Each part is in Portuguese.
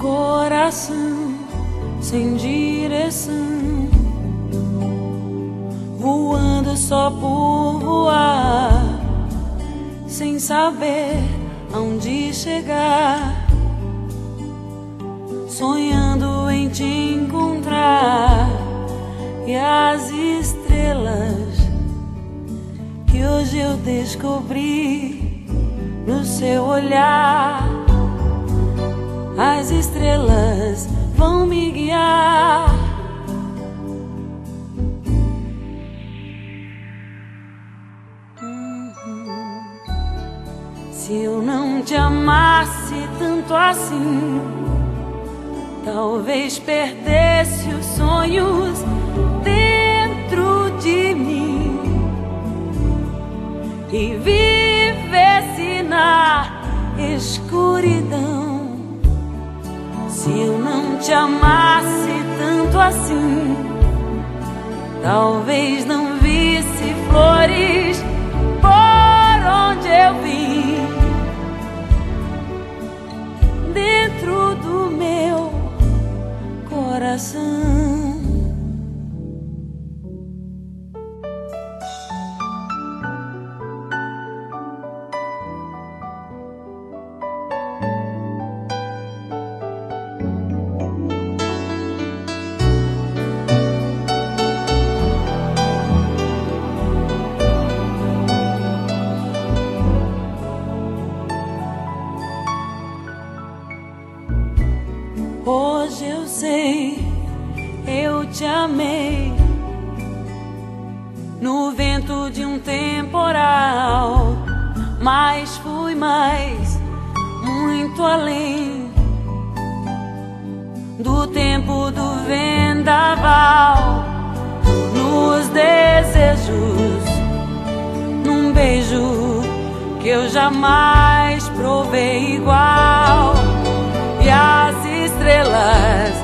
coração sem direção, voando só por voar, sem saber aonde chegar, sonhando em te encontrar e as estrelas que hoje eu descobri no seu olhar. As estrelas vão me guiar. Uhum. Se eu não te amasse tanto assim, talvez perdesse os sonhos dentro de mim e vivesse na escuridão. Se eu não te amasse tanto assim, talvez não visse flores por onde eu vim. Dentro do meu coração. Eu te amei no vento de um temporal, mas fui mais, muito além do tempo do vendaval, nos desejos, num beijo que eu jamais provei igual. E as estrelas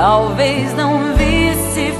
talvez não visse